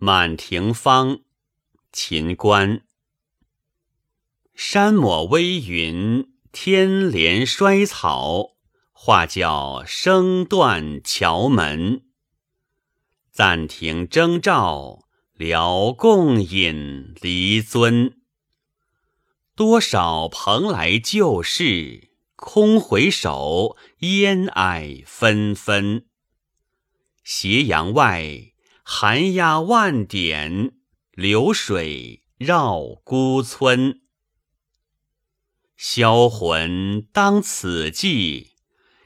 满庭芳，秦观。山抹微云，天连衰草。画叫声断桥门。暂停征兆，聊共饮离尊。多少蓬莱旧事，空回首，烟霭纷纷。斜阳外。寒鸦万点，流水绕孤村。销魂当此际，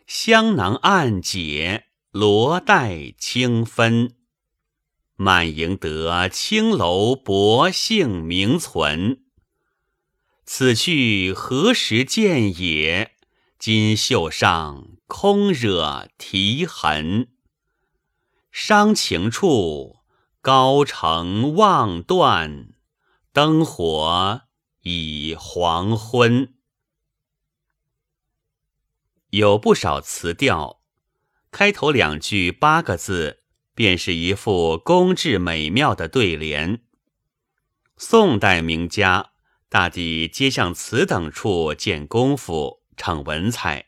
香囊暗解，罗带轻分。满盈得青楼薄幸名存。此去何时见也？金袖上空惹啼痕。伤情处，高城望断，灯火已黄昏。有不少词调，开头两句八个字，便是一副工致美妙的对联。宋代名家大抵皆向此等处见功夫，逞文采，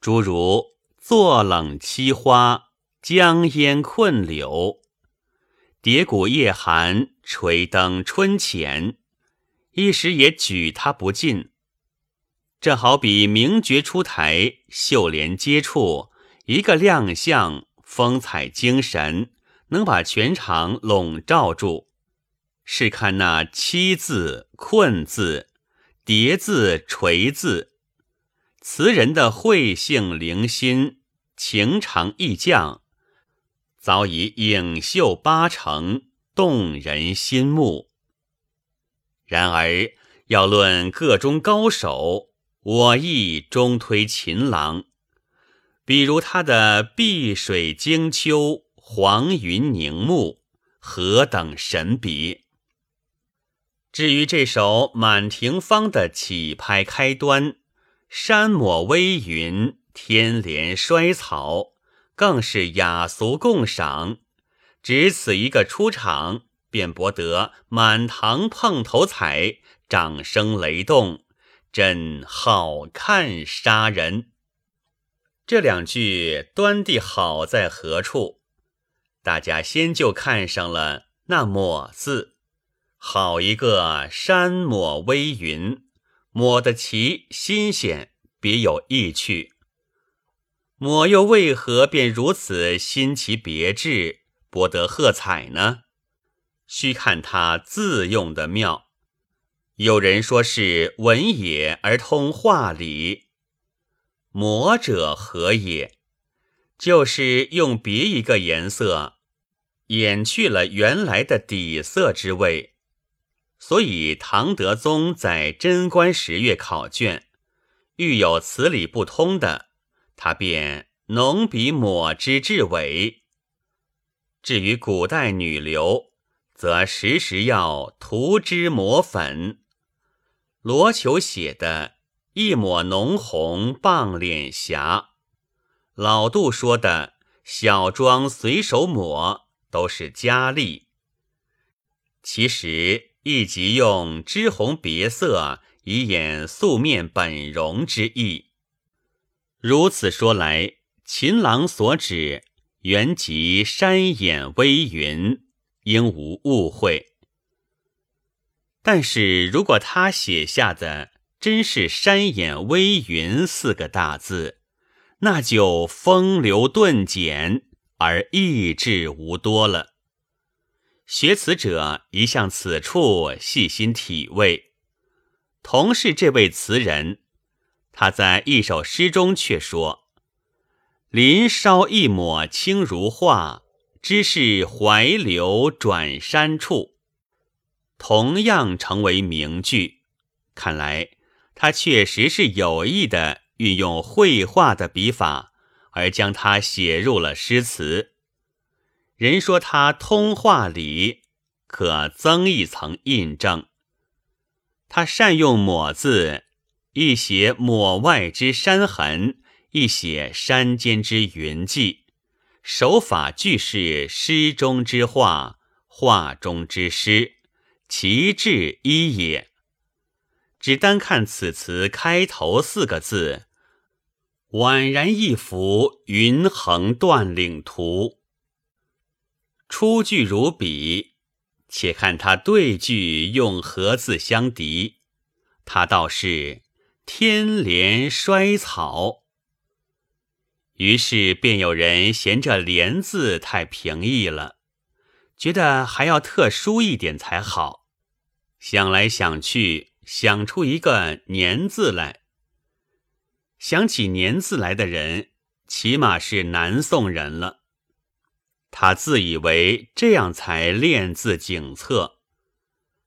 诸如“坐冷栖花”。江烟困柳，叠谷夜寒，垂灯春浅，一时也举他不尽。这好比名角出台，秀莲接触，一个亮相，风采精神，能把全场笼罩住。试看那栖字、困字、叠字、垂字，词人的慧性灵心，情长意降。早已影秀八成，动人心目。然而要论个中高手，我亦终推秦郎。比如他的“碧水惊秋，黄云凝目”，何等神笔！至于这首《满庭芳》的起拍开端，“山抹微云，天连衰草”。更是雅俗共赏，只此一个出场，便博得满堂碰头彩，掌声雷动，真好看杀人。这两句端地好在何处？大家先就看上了那“抹”字，好一个山抹微云，抹得其新鲜，别有意趣。抹又为何便如此新奇别致，博得喝彩呢？须看他字用的妙。有人说是文也而通画理，抹者何也？就是用别一个颜色，掩去了原来的底色之味。所以唐德宗在贞观十月考卷，遇有词理不通的。他便浓笔抹之至尾。至于古代女流，则时时要涂脂抹粉。罗球写的“一抹浓红傍脸颊”，老杜说的“小妆随手抹”，都是佳丽。其实亦即用脂红别色，以掩素面本容之意。如此说来，秦郎所指原即山眼微云，应无误会。但是如果他写下的真是“山眼微云”四个大字，那就风流顿减而意志无多了。学词者一向此处细心体味，同是这位词人。他在一首诗中却说：“林梢一抹轻如画，知是怀流转山处。”同样成为名句。看来他确实是有意的运用绘画的笔法，而将它写入了诗词。人说他通画理，可增一层印证。他善用抹字。一写抹外之山痕，一写山间之云迹，手法俱是诗中之画，画中之诗，其志一也。只单看此词开头四个字，宛然一幅云横断岭图。出句如笔，且看他对句用何字相敌，他倒是天连衰草。于是便有人嫌这连字太平易了，觉得还要特殊一点才好。想来想去。想出一个“年”字来，想起“年”字来的人，起码是南宋人了。他自以为这样才练字景策。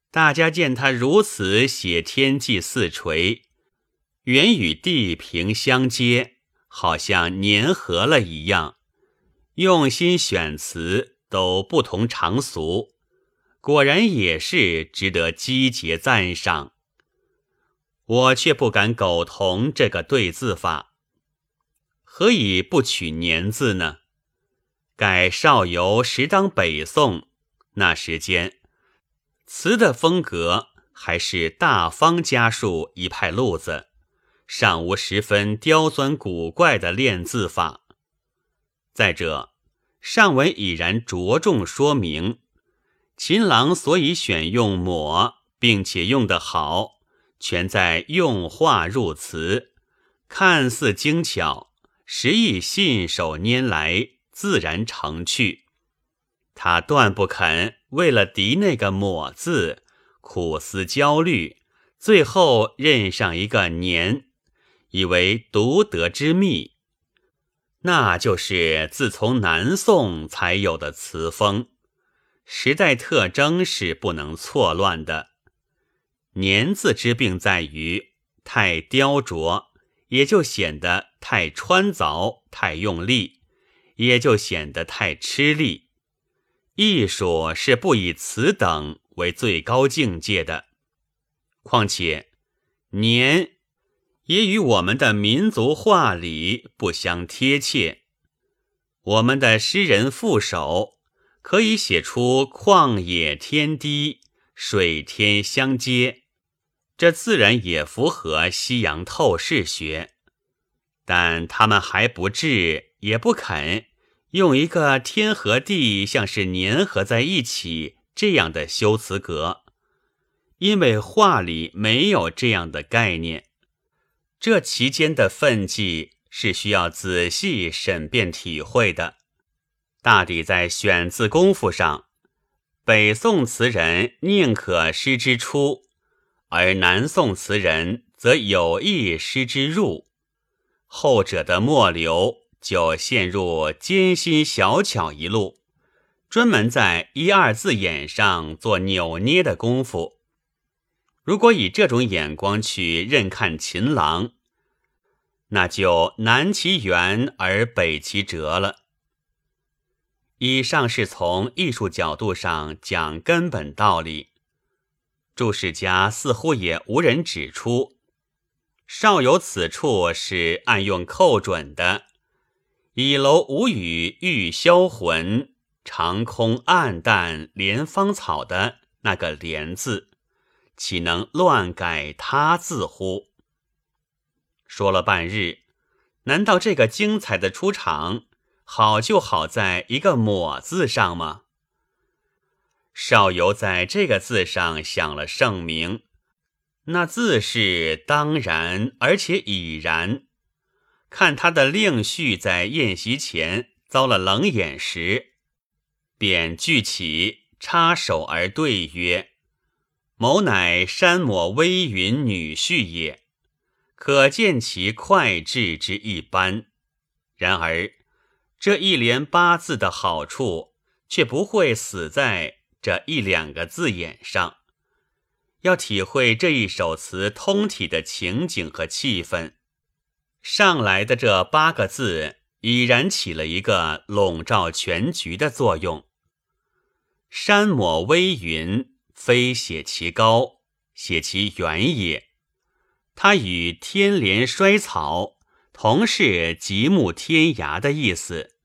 大家见他如此写天际四垂，原与地平相接，好像粘合了一样，用心选词都不同常俗，果然也是值得积节赞赏。我却不敢苟同这个对字法，何以不取年字呢？改少游时当北宋那时间，词的风格还是大方家术一派路子，尚无十分刁钻古怪的练字法。再者，上文已然着重说明，秦郎所以选用抹，并且用得好。全在用画入词，看似精巧，实亦信手拈来，自然成趣。他断不肯为了敌那个抹字，苦思焦虑，最后认上一个年，以为独得之秘。那就是自从南宋才有的词风，时代特征是不能错乱的。年字之病在于太雕琢，也就显得太穿凿；太用力，也就显得太吃力。艺术是不以此等为最高境界的。况且年也与我们的民族画里不相贴切。我们的诗人副手可以写出旷野天低、水天相接。这自然也符合西洋透视学，但他们还不至，也不肯用一个天和地像是粘合在一起这样的修辞格，因为画里没有这样的概念。这其间的分际是需要仔细审辨体会的。大抵在选字功夫上，北宋词人宁可失之初。而南宋词人则有意失之入，后者的末流就陷入艰辛小巧一路，专门在一二字眼上做扭捏的功夫。如果以这种眼光去认看秦郎，那就南其圆而北其折了。以上是从艺术角度上讲根本道理。注释家似乎也无人指出，少有此处是暗用寇准的。倚楼无语欲销魂，长空暗淡连芳草的那个“连”字，岂能乱改他字乎？说了半日，难道这个精彩的出场，好就好在一个“抹”字上吗？少游在这个字上想了盛名，那字是当然，而且已然。看他的令婿在宴席前遭了冷眼时，便聚起插手而对曰：“某乃山抹微云女婿也。”可见其快智之一般。然而这一连八字的好处，却不会死在。这一两个字眼上，要体会这一首词通体的情景和气氛，上来的这八个字已然起了一个笼罩全局的作用。山抹微云，非写其高，写其远也。它与天连衰草同是极目天涯的意思。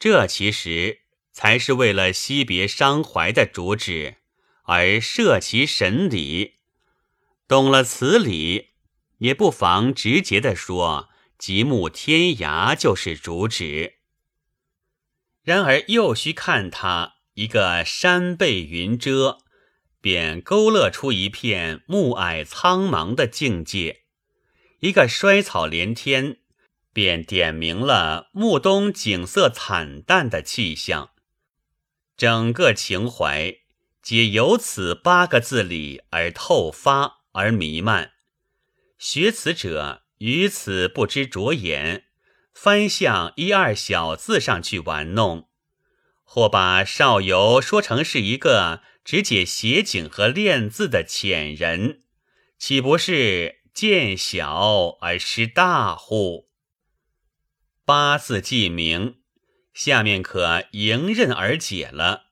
这其实。才是为了惜别伤怀的主旨而设其神理。懂了此理，也不妨直接的说，极目天涯就是主旨。然而又需看他一个山被云遮，便勾勒出一片暮霭苍茫的境界；一个衰草连天，便点明了暮冬景色惨淡的气象。整个情怀皆由此八个字里而透发而弥漫。学此者于此不知着眼，翻向一二小字上去玩弄，或把少游说成是一个只解写景和练字的浅人，岂不是见小而失大乎？八字记明。下面可迎刃而解了。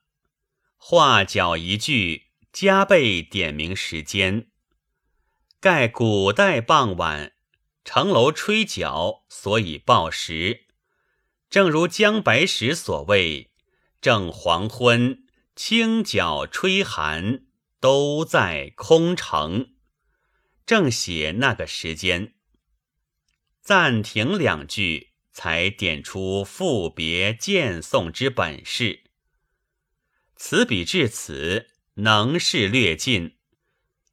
画角一句，加倍点明时间。盖古代傍晚，城楼吹角，所以报时。正如姜白石所谓：“正黄昏，清角吹寒，都在空城。”正写那个时间。暂停两句。才点出赋别荐送之本事。此笔至此，能事略尽，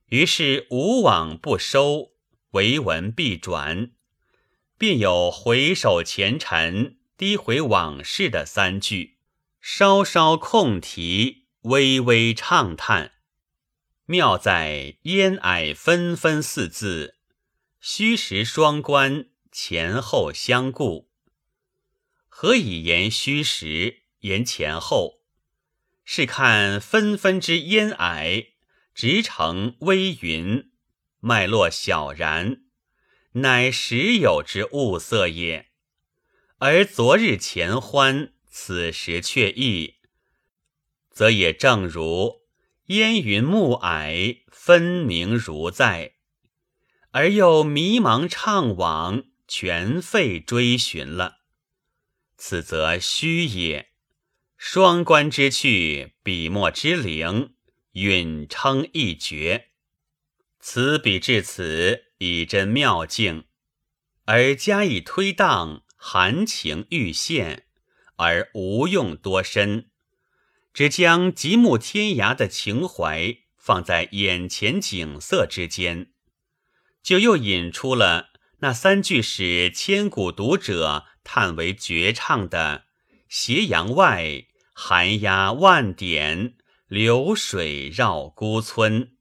于是无往不收，唯文必转，便有回首前尘、低回往事的三句，稍稍空题，微微畅叹。妙在烟霭纷纷四字，虚实双关，前后相顾。何以言虚实，言前后？是看纷纷之烟霭，直成微云，脉络小然，乃时有之物色也。而昨日前欢，此时却异，则也正如烟云暮霭，分明如在，而又迷茫怅惘，全废追寻了。此则虚也，双关之趣，笔墨之灵，允称一绝。此笔至此，已真妙境，而加以推荡，含情欲现，而无用多深，只将极目天涯的情怀放在眼前景色之间，就又引出了那三句使千古读者。叹为绝唱的斜阳外，寒鸦万点，流水绕孤村。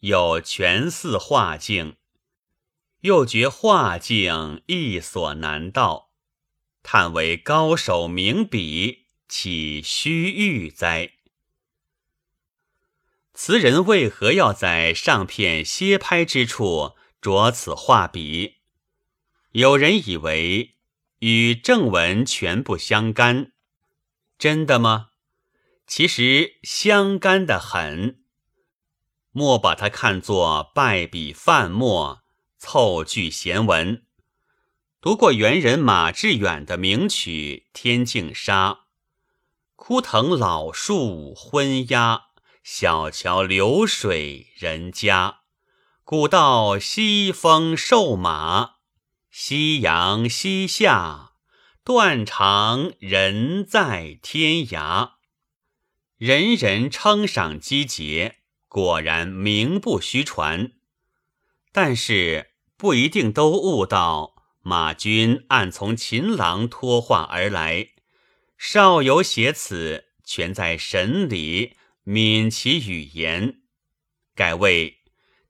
有全似画境，又觉画境亦所难到。叹为高手名笔，岂虚誉哉？词人为何要在上片歇拍之处着此画笔？有人以为。与正文全不相干，真的吗？其实相干的很。莫把它看作败笔泛墨、凑句闲文。读过元人马致远的名曲《天净沙》，枯藤老树昏鸦，小桥流水人家，古道西风瘦马。夕阳西下，断肠人在天涯。人人称赏机节，果然名不虚传。但是不一定都悟到马君暗从秦郎托话而来，少游写此全在神里泯其语言，改为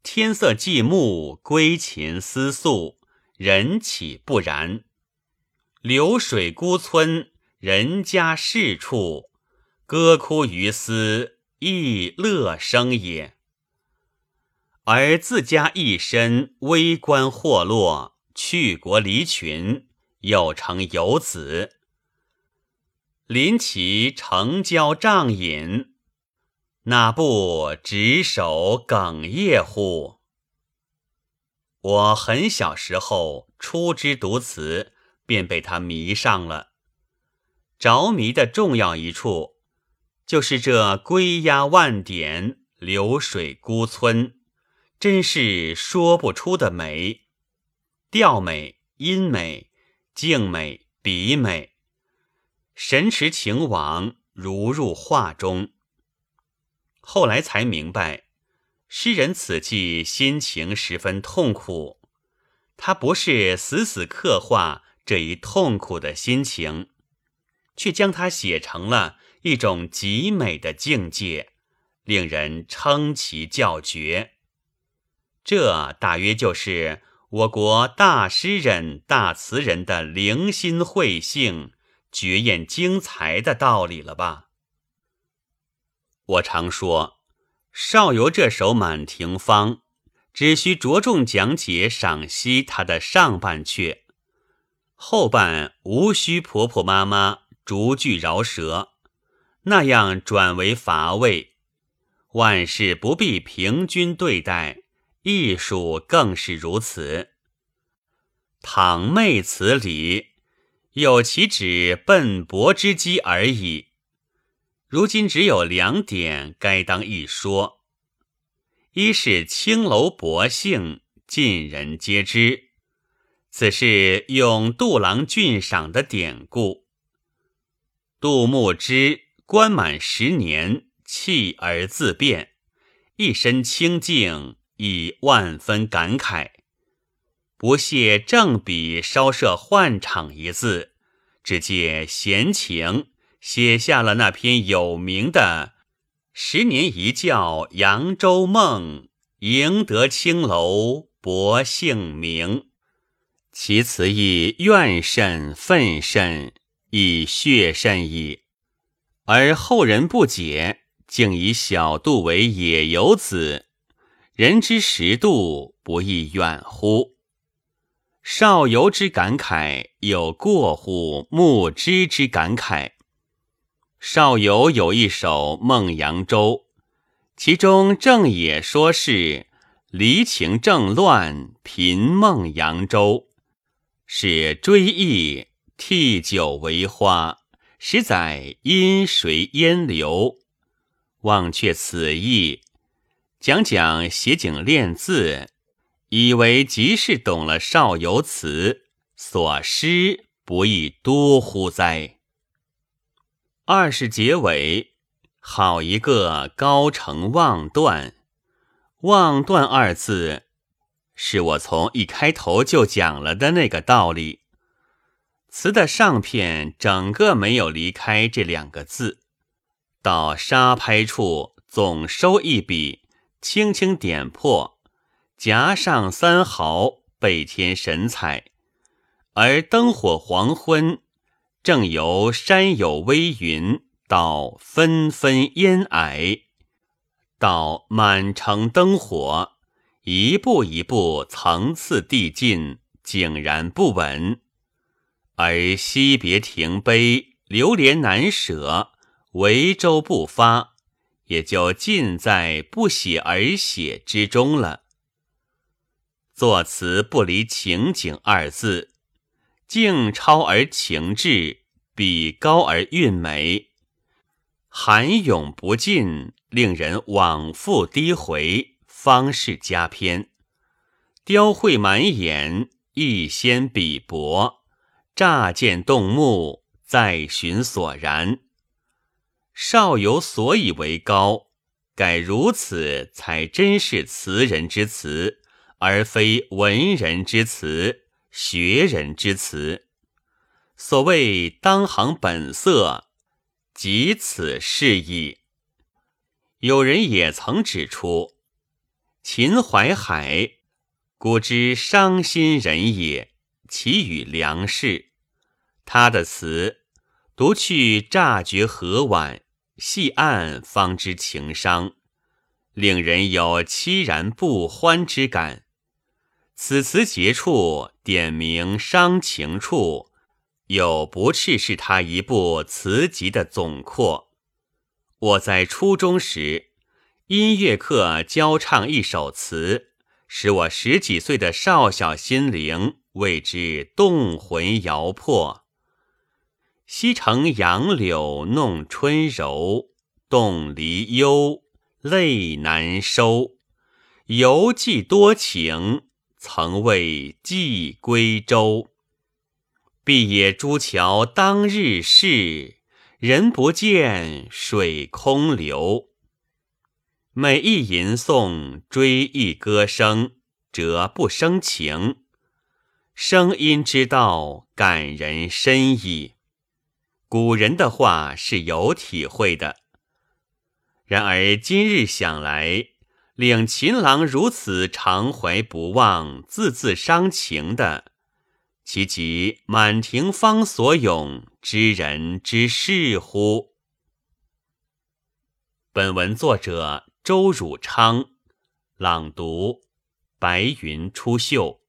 天色寂暮，归秦思宿。人岂不然？流水孤村，人家事处，歌哭于斯，亦乐生也。而自家一身微官祸落，去国离群，又成游子，临其城郊帐饮，哪不执手哽咽乎？我很小时候初知读词，便被他迷上了。着迷的重要一处，就是这归鸦万点，流水孤村，真是说不出的美，调美、音美、静美、笔美，神驰情往，如入画中。后来才明白，诗人此际心情十分痛苦，他不是死死刻画这一痛苦的心情。却将它写成了一种极美的境界，令人称其叫绝。这大约就是我国大诗人、大词人的灵心慧性、绝艳精才的道理了吧？我常说，少游这首《满庭芳》，只需着重讲解、赏析它的上半阙，后半无需婆婆妈妈。逐句饶舌，那样转为乏味。万事不必平均对待，艺术更是如此。倘昧此理，有其指笨薄之机而已。如今只有两点该当一说：一是青楼薄幸，尽人皆知，此是用杜郎俊赏的典故。杜牧之官满十年，弃而自便，一身清净，以万分感慨，不屑正笔稍设换场一字，只借闲情写下了那篇有名的《十年一觉扬州梦》，赢得青楼薄幸名。其词意怨甚愤甚。以血甚矣，而后人不解，竟以小杜为野游子，人之识度不亦远乎？少游之感慨有过乎牧之之感慨。少游有一首《梦扬州》，其中正也说是离情正乱，频梦扬州，是追忆。替酒为花，实载因水烟流。忘却此意，讲讲写景练字，以为即是懂了少游词，所失不亦多乎哉？二是结尾，好一个高成望断。望断二字，是我从一开头就讲了的那个道理。词的上片整个没有离开这两个字，到沙拍处总收一笔，轻轻点破，夹上三毫，倍添神采。而灯火黄昏，正由山有微云到纷纷烟霭，到满城灯火，一步一步层次递进，井然不稳。而惜别停悲，流连难舍，维舟不发，也就尽在不写而写之中了。作词不离情景二字，静超而情致，笔高而韵美，含咏不尽，令人往复低回，方是佳篇。雕绘满眼，一先笔薄。乍见动目，再寻所然。少有所以为高，盖如此才真是词人之词，而非文人之词、学人之词。所谓当行本色，即此是矣。有人也曾指出，秦淮海，古之伤心人也，其与良士。他的词，读去乍觉和婉，细按方知情伤，令人有凄然不欢之感。此词结处点明伤情处，又不啻是他一部词集的总括。我在初中时，音乐课教唱一首词，使我十几岁的少小心灵为之动魂摇魄。西城杨柳弄春柔，动离忧，泪难收。犹记多情，曾为寄归舟。碧野朱桥当日事，人不见，水空流。每一吟诵，追忆歌声，折不生情。声音之道，感人深矣。古人的话是有体会的，然而今日想来。令秦郎如此常怀不忘、字字伤情的，其即满庭芳所咏知人之事乎？本文作者周汝昌，朗读：白云出岫。